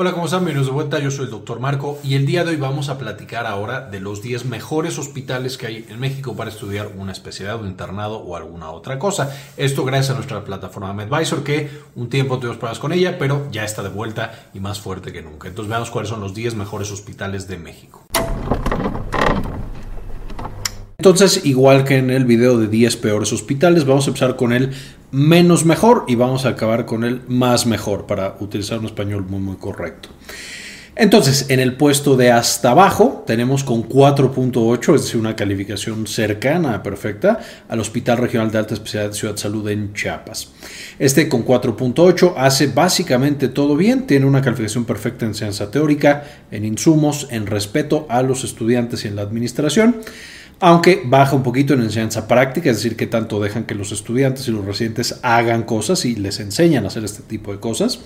Hola, ¿cómo están? Bienvenidos de vuelta. Yo soy el doctor Marco y el día de hoy vamos a platicar ahora de los 10 mejores hospitales que hay en México para estudiar una especialidad, un internado o alguna otra cosa. Esto gracias a nuestra plataforma MedVisor que un tiempo tuvimos pruebas con ella, pero ya está de vuelta y más fuerte que nunca. Entonces veamos cuáles son los 10 mejores hospitales de México. Entonces, igual que en el video de 10 peores hospitales, vamos a empezar con el menos mejor y vamos a acabar con el más mejor para utilizar un español muy muy correcto. Entonces, en el puesto de hasta abajo tenemos con 4.8, es decir, una calificación cercana perfecta al Hospital Regional de Alta Especialidad de Ciudad Salud en Chiapas. Este con 4.8 hace básicamente todo bien, tiene una calificación perfecta en ciencia teórica, en insumos, en respeto a los estudiantes y en la administración aunque baja un poquito en enseñanza práctica, es decir, que tanto dejan que los estudiantes y los residentes hagan cosas y les enseñan a hacer este tipo de cosas,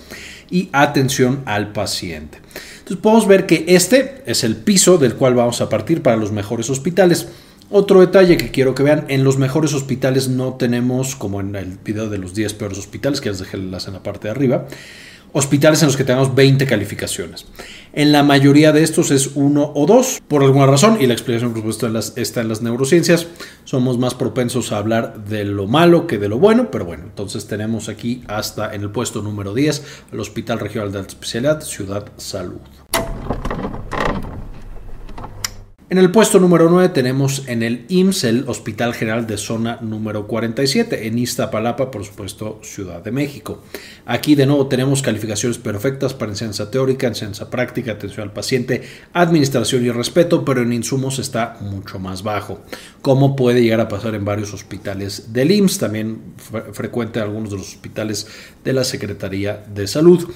y atención al paciente. Entonces podemos ver que este es el piso del cual vamos a partir para los mejores hospitales. Otro detalle que quiero que vean, en los mejores hospitales no tenemos, como en el video de los 10 peores hospitales, que les dejé en la parte de arriba, hospitales en los que tenemos 20 calificaciones. En la mayoría de estos es uno o dos, por alguna razón, y la explicación por supuesto está en las neurociencias. Somos más propensos a hablar de lo malo que de lo bueno, pero bueno, entonces tenemos aquí hasta en el puesto número 10 el Hospital Regional de Alta Especialidad Ciudad Salud. En el puesto número 9 tenemos en el IMSS, el Hospital General de Zona número 47, en Iztapalapa, por supuesto, Ciudad de México. Aquí de nuevo tenemos calificaciones perfectas para enseñanza teórica, enseñanza práctica, atención al paciente, administración y respeto, pero en insumos está mucho más bajo, como puede llegar a pasar en varios hospitales del IMSS, también frecuente en algunos de los hospitales de la Secretaría de Salud.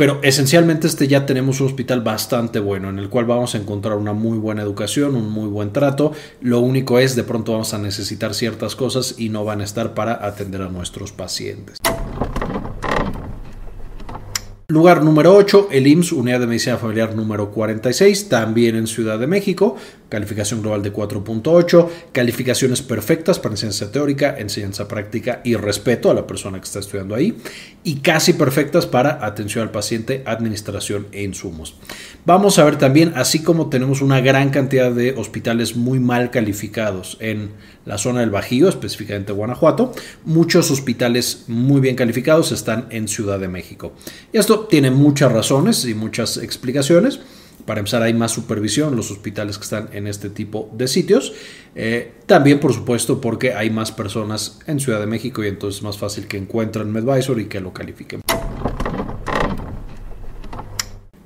Pero esencialmente este ya tenemos un hospital bastante bueno en el cual vamos a encontrar una muy buena educación, un muy buen trato. Lo único es de pronto vamos a necesitar ciertas cosas y no van a estar para atender a nuestros pacientes. Lugar número 8, el IMSS, Unidad de Medicina Familiar número 46, también en Ciudad de México, calificación global de 4.8, calificaciones perfectas para enseñanza teórica, enseñanza práctica y respeto a la persona que está estudiando ahí, y casi perfectas para atención al paciente, administración e insumos. Vamos a ver también, así como tenemos una gran cantidad de hospitales muy mal calificados en la zona del Bajío, específicamente Guanajuato, muchos hospitales muy bien calificados están en Ciudad de México. Y esto tiene muchas razones y muchas explicaciones. Para empezar, hay más supervisión en los hospitales que están en este tipo de sitios. Eh, también, por supuesto, porque hay más personas en Ciudad de México y entonces es más fácil que encuentren MedVisor y que lo califiquen.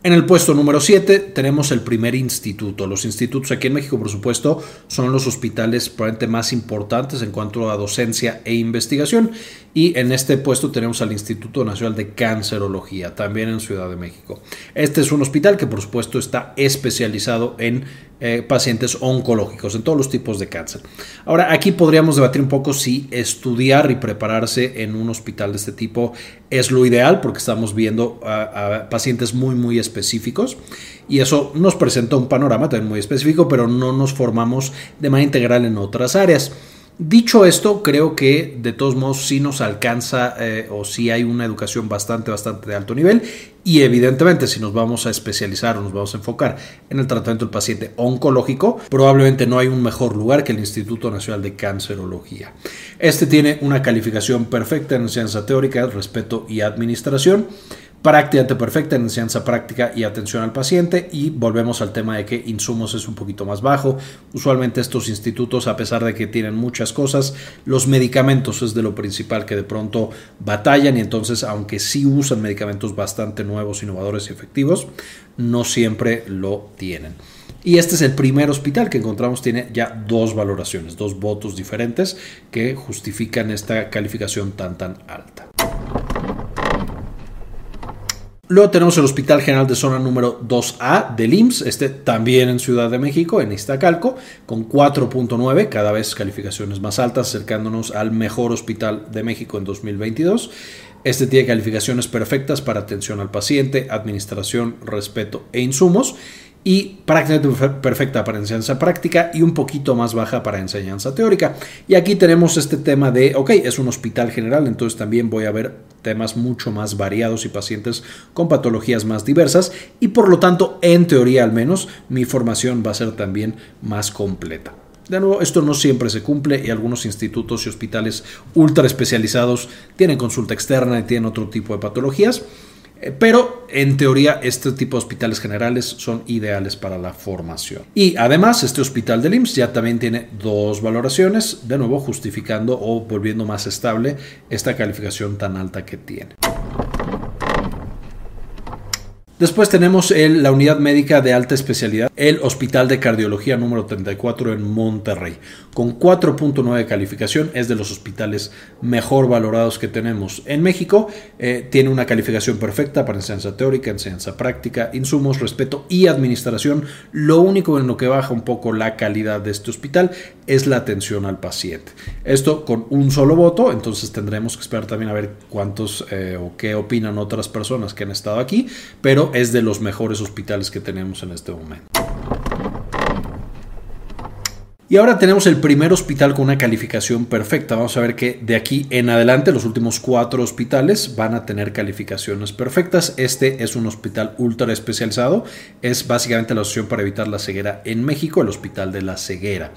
En el puesto número 7 tenemos el primer instituto. Los institutos aquí en México, por supuesto, son los hospitales probablemente más importantes en cuanto a docencia e investigación. Y en este puesto tenemos al Instituto Nacional de Cancerología, también en Ciudad de México. Este es un hospital que, por supuesto, está especializado en eh, pacientes oncológicos, en todos los tipos de cáncer. Ahora, aquí podríamos debatir un poco si estudiar y prepararse en un hospital de este tipo es lo ideal, porque estamos viendo a, pacientes muy, muy específicos y eso nos presenta un panorama también muy específico, pero no nos formamos de manera integral en otras áreas. Dicho esto, creo que de todos modos sí nos alcanza eh, o sí hay una educación bastante, bastante de alto nivel y evidentemente si nos vamos a especializar o nos vamos a enfocar en el tratamiento del paciente oncológico, probablemente no hay un mejor lugar que el Instituto Nacional de Cancerología. Este tiene una calificación perfecta en ciencia teórica, respeto y administración práctica perfecta en enseñanza práctica y atención al paciente y volvemos al tema de que insumos es un poquito más bajo. Usualmente estos institutos, a pesar de que tienen muchas cosas, los medicamentos es de lo principal que de pronto batallan y entonces aunque sí usan medicamentos bastante nuevos, innovadores y efectivos, no siempre lo tienen. Y este es el primer hospital que encontramos, tiene ya dos valoraciones, dos votos diferentes que justifican esta calificación tan tan alta. Luego tenemos el Hospital General de Zona número 2A del IMSS, este también en Ciudad de México, en Iztacalco, con 4.9, cada vez calificaciones más altas, acercándonos al mejor hospital de México en 2022. Este tiene calificaciones perfectas para atención al paciente, administración, respeto e insumos y prácticamente perfecta para enseñanza práctica y un poquito más baja para enseñanza teórica. Y aquí tenemos este tema de, ok, es un hospital general, entonces también voy a ver temas mucho más variados y pacientes con patologías más diversas y por lo tanto, en teoría al menos, mi formación va a ser también más completa. De nuevo, esto no siempre se cumple y algunos institutos y hospitales ultra especializados tienen consulta externa y tienen otro tipo de patologías. Eh, pero en teoría este tipo de hospitales generales son ideales para la formación. Y además este hospital del IMSS ya también tiene dos valoraciones, de nuevo justificando o volviendo más estable esta calificación tan alta que tiene. Después tenemos la unidad médica de alta especialidad, el Hospital de Cardiología número 34 en Monterrey. Con 4.9 de calificación, es de los hospitales mejor valorados que tenemos en México. Eh, tiene una calificación perfecta para enseñanza teórica, enseñanza práctica, insumos, respeto y administración. Lo único en lo que baja un poco la calidad de este hospital es la atención al paciente. Esto con un solo voto, entonces tendremos que esperar también a ver cuántos eh, o qué opinan otras personas que han estado aquí, pero es de los mejores hospitales que tenemos en este momento. Y ahora tenemos el primer hospital con una calificación perfecta. Vamos a ver que de aquí en adelante los últimos cuatro hospitales van a tener calificaciones perfectas. Este es un hospital ultra especializado. Es básicamente la asociación para evitar la ceguera en México, el Hospital de la Ceguera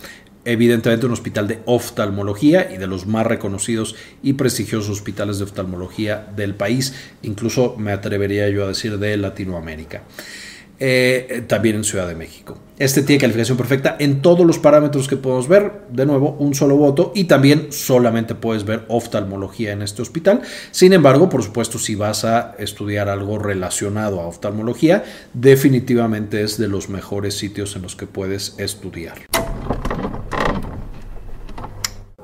evidentemente un hospital de oftalmología y de los más reconocidos y prestigiosos hospitales de oftalmología del país, incluso me atrevería yo a decir de Latinoamérica. Eh, también en Ciudad de México. Este tiene calificación perfecta en todos los parámetros que podemos ver. De nuevo, un solo voto y también solamente puedes ver oftalmología en este hospital. Sin embargo, por supuesto, si vas a estudiar algo relacionado a oftalmología, definitivamente es de los mejores sitios en los que puedes estudiar.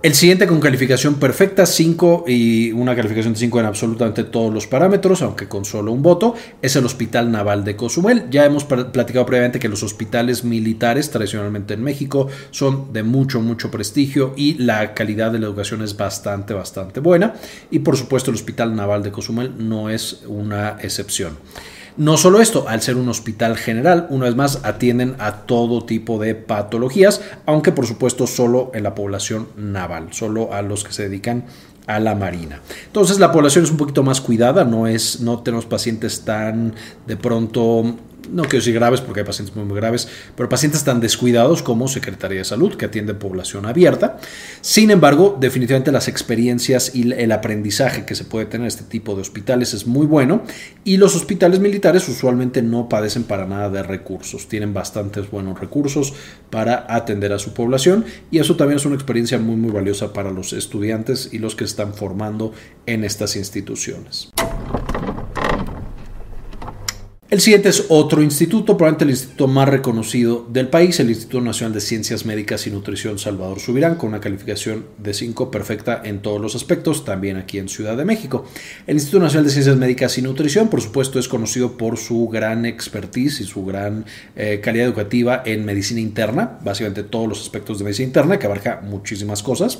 El siguiente con calificación perfecta, 5 y una calificación de 5 en absolutamente todos los parámetros, aunque con solo un voto, es el Hospital Naval de Cozumel. Ya hemos platicado previamente que los hospitales militares tradicionalmente en México son de mucho, mucho prestigio y la calidad de la educación es bastante, bastante buena. Y por supuesto el Hospital Naval de Cozumel no es una excepción. No solo esto, al ser un hospital general, una vez más atienden a todo tipo de patologías, aunque por supuesto solo en la población naval, solo a los que se dedican a la marina. Entonces la población es un poquito más cuidada, no es no tenemos pacientes tan de pronto no quiero decir graves porque hay pacientes muy, muy graves, pero pacientes tan descuidados como Secretaría de Salud, que atiende población abierta. Sin embargo, definitivamente las experiencias y el aprendizaje que se puede tener en este tipo de hospitales es muy bueno y los hospitales militares usualmente no padecen para nada de recursos, tienen bastantes buenos recursos para atender a su población y eso también es una experiencia muy, muy valiosa para los estudiantes y los que están formando en estas instituciones. El siguiente es otro instituto, probablemente el instituto más reconocido del país, el Instituto Nacional de Ciencias Médicas y Nutrición Salvador Subirán, con una calificación de 5 perfecta en todos los aspectos, también aquí en Ciudad de México. El Instituto Nacional de Ciencias Médicas y Nutrición, por supuesto, es conocido por su gran expertise y su gran eh, calidad educativa en medicina interna, básicamente todos los aspectos de medicina interna, que abarca muchísimas cosas.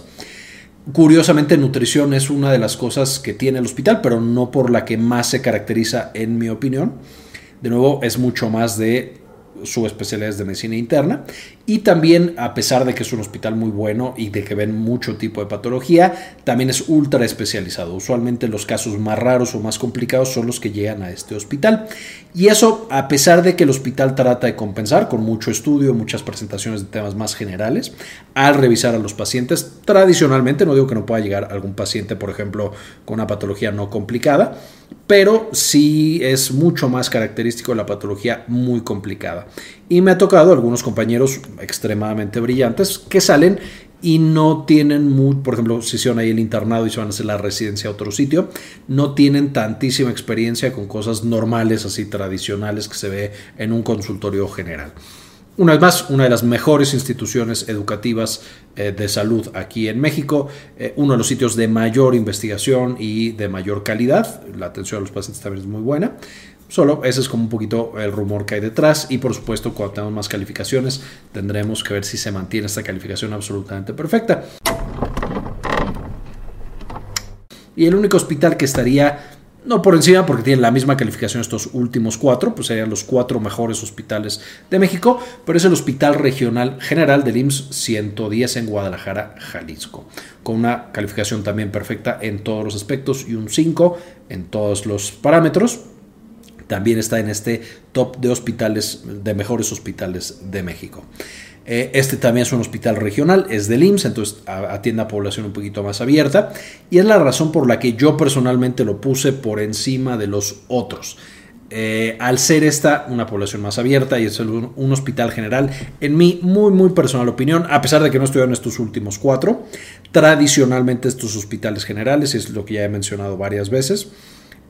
Curiosamente, nutrición es una de las cosas que tiene el hospital, pero no por la que más se caracteriza, en mi opinión. De nuevo, es mucho más de su especialidad de medicina interna y también a pesar de que es un hospital muy bueno y de que ven mucho tipo de patología, también es ultra especializado. Usualmente los casos más raros o más complicados son los que llegan a este hospital y eso a pesar de que el hospital trata de compensar con mucho estudio, muchas presentaciones de temas más generales, al revisar a los pacientes tradicionalmente, no digo que no pueda llegar algún paciente por ejemplo con una patología no complicada, pero sí es mucho más característico la patología muy complicada. Y me ha tocado algunos compañeros extremadamente brillantes que salen y no tienen, muy, por ejemplo, si hicieron ahí el internado y se van a hacer la residencia a otro sitio, no tienen tantísima experiencia con cosas normales, así tradicionales que se ve en un consultorio general. Una vez más, una de las mejores instituciones educativas eh, de salud aquí en México, eh, uno de los sitios de mayor investigación y de mayor calidad. La atención a los pacientes también es muy buena. Solo ese es como un poquito el rumor que hay detrás y por supuesto cuando tengamos más calificaciones tendremos que ver si se mantiene esta calificación absolutamente perfecta. Y el único hospital que estaría no por encima, porque tienen la misma calificación estos últimos cuatro, pues serían los cuatro mejores hospitales de México, pero es el Hospital Regional General del IMSS 110 en Guadalajara, Jalisco, con una calificación también perfecta en todos los aspectos y un 5 en todos los parámetros. También está en este top de hospitales, de mejores hospitales de México. Eh, este también es un hospital regional, es del IMSS, entonces atiende a población un poquito más abierta y es la razón por la que yo personalmente lo puse por encima de los otros. Eh, al ser esta una población más abierta y es un, un, hospital general, en mi muy muy personal opinión, a pesar de que no estuve en estos últimos cuatro, tradicionalmente estos hospitales generales, es lo que ya he mencionado varias veces,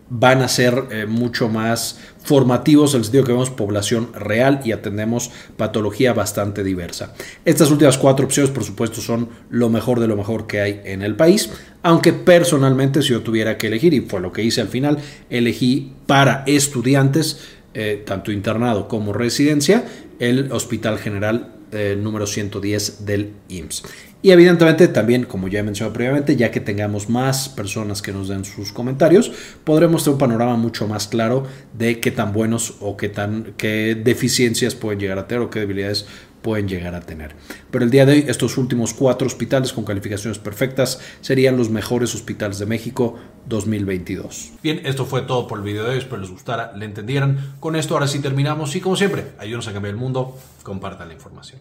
van a ser eh, mucho más formativos en el sentido que vemos población real y atendemos patología bastante diversa. Estas últimas cuatro opciones, por supuesto, son lo mejor de lo mejor que hay en el país, aunque personalmente si yo tuviera que elegir, y fue lo que hice al final, elegí para estudiantes, eh, tanto internado como residencia, el Hospital General eh, número 110 del IMSS. Y evidentemente también, como ya he mencionado previamente, ya que tengamos más personas que nos den sus comentarios, podremos tener un panorama mucho más claro de qué tan buenos o qué, tan, qué deficiencias pueden llegar a tener o qué debilidades pueden llegar a tener. Pero el día de hoy, estos últimos cuatro hospitales con calificaciones perfectas serían los mejores hospitales de México 2022. Bien, esto fue todo por el video de hoy. Espero les gustara, le entendieran. Con esto ahora sí terminamos y como siempre, ayúdenos a cambiar el mundo, compartan la información.